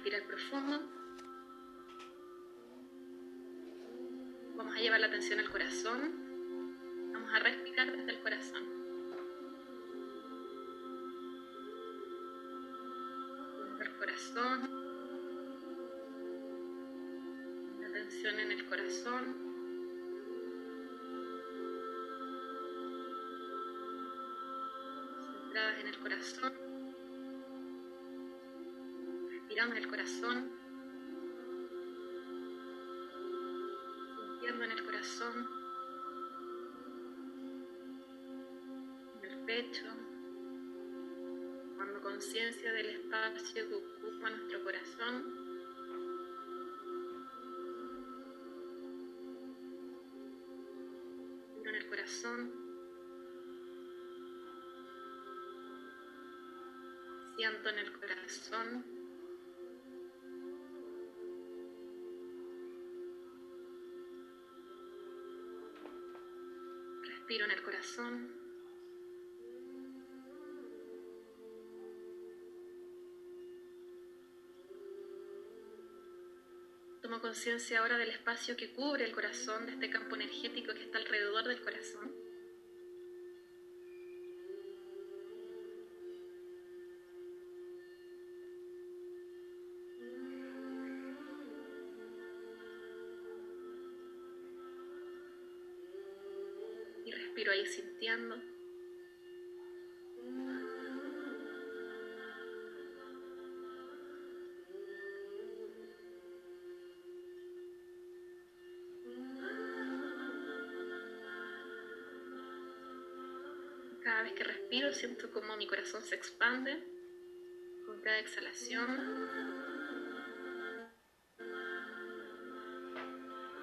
respirar profundo. Vamos a llevar la atención al corazón. Vamos a respirar desde el corazón. El corazón. La atención en el corazón. En el corazón. Respirando en el corazón. Sintiendo en el corazón. En el pecho. Tomando conciencia del espacio que ocupa nuestro corazón. en el corazón. Siento en el corazón. Respiro en el corazón. Tomo conciencia ahora del espacio que cubre el corazón, de este campo energético que está alrededor del corazón. Respiro ahí sintiendo. Cada vez que respiro siento como mi corazón se expande con cada exhalación,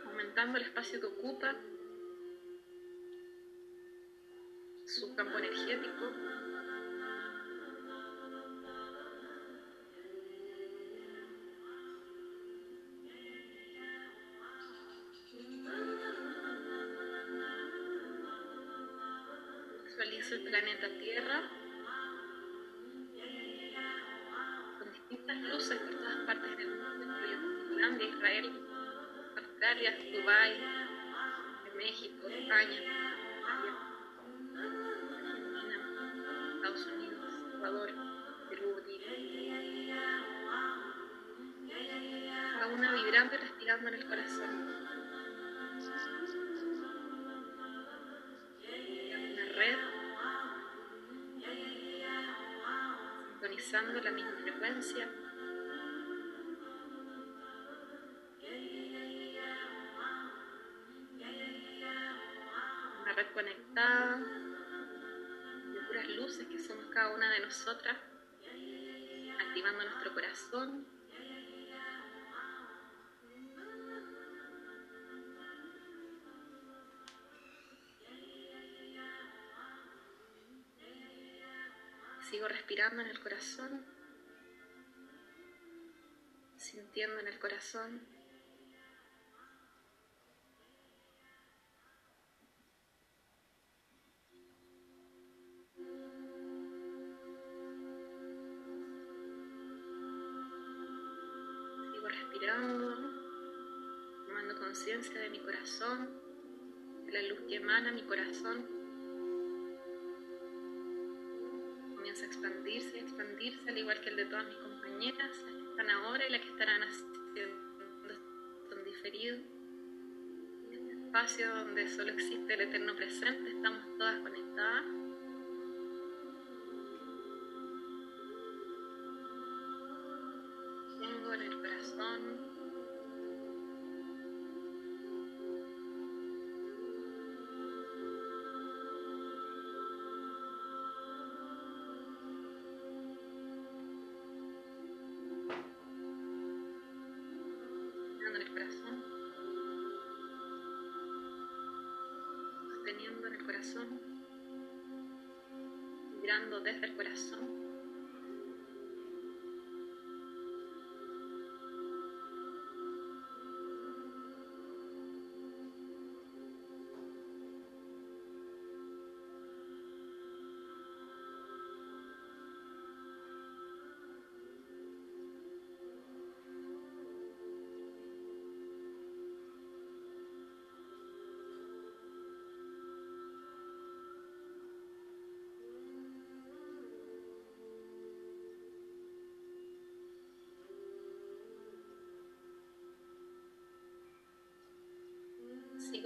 aumentando el espacio que ocupa su campo energético. Visualizo el planeta Tierra con distintas luces por todas partes del mundo, incluyendo Finlandia, Israel, Australia, Dubái, México, España, vibrando y respirando en el corazón. Una red sintonizando la misma frecuencia. Una red conectada de puras luces que somos cada una de nosotras, activando nuestro corazón. Sigo respirando en el corazón, sintiendo en el corazón. Sigo respirando, tomando conciencia de mi corazón, de la luz que emana mi corazón. Que el de todas mis compañeras, las que están ahora y las que estarán haciendo esto en diferido. Este espacio donde solo existe el eterno presente, estamos todas conectadas. En el corazón, vibrando desde el corazón.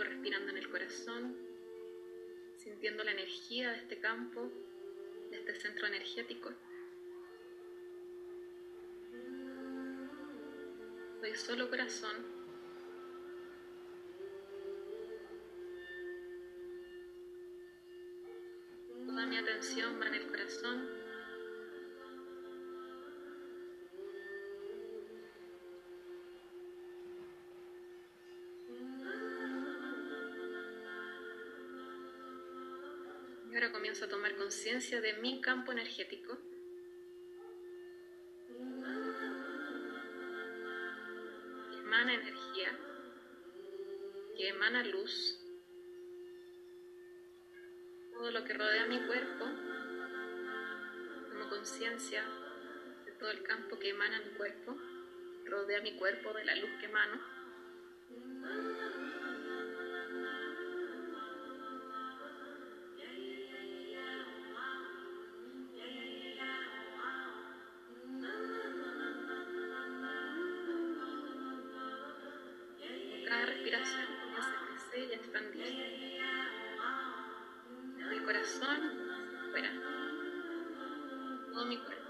Respirando en el corazón, sintiendo la energía de este campo, de este centro energético. Soy solo corazón atención va en el corazón. Y ahora comienzo a tomar conciencia de mi campo energético. Que emana energía, que emana luz todo lo que rodea mi cuerpo, como conciencia de todo el campo que emana mi cuerpo, rodea mi cuerpo de la luz que emano. Cada respiración a crecer y expandirse corazón fuera. Todo mi cuerpo.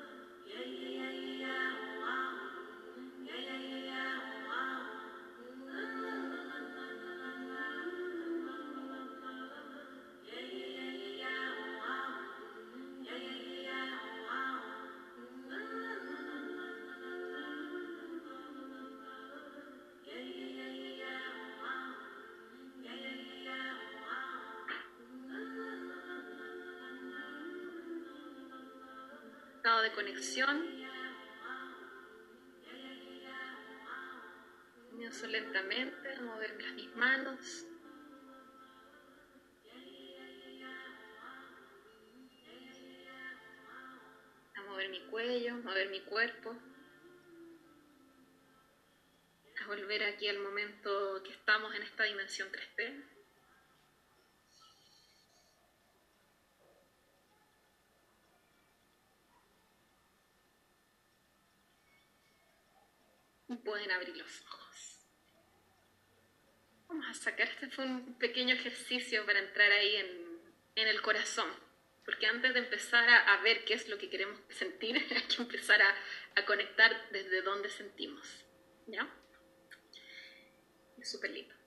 Estado de conexión. Comienzo lentamente a mover mis manos. A mover mi cuello, mover mi cuerpo. A volver aquí al momento que estamos en esta dimensión 3D. Pueden abrir los ojos. Vamos a sacar, este fue un pequeño ejercicio para entrar ahí en, el corazón, porque antes de empezar a, ver qué es lo que queremos sentir, hay que empezar a, a conectar desde donde sentimos. ¿Ya? Es súper lindo.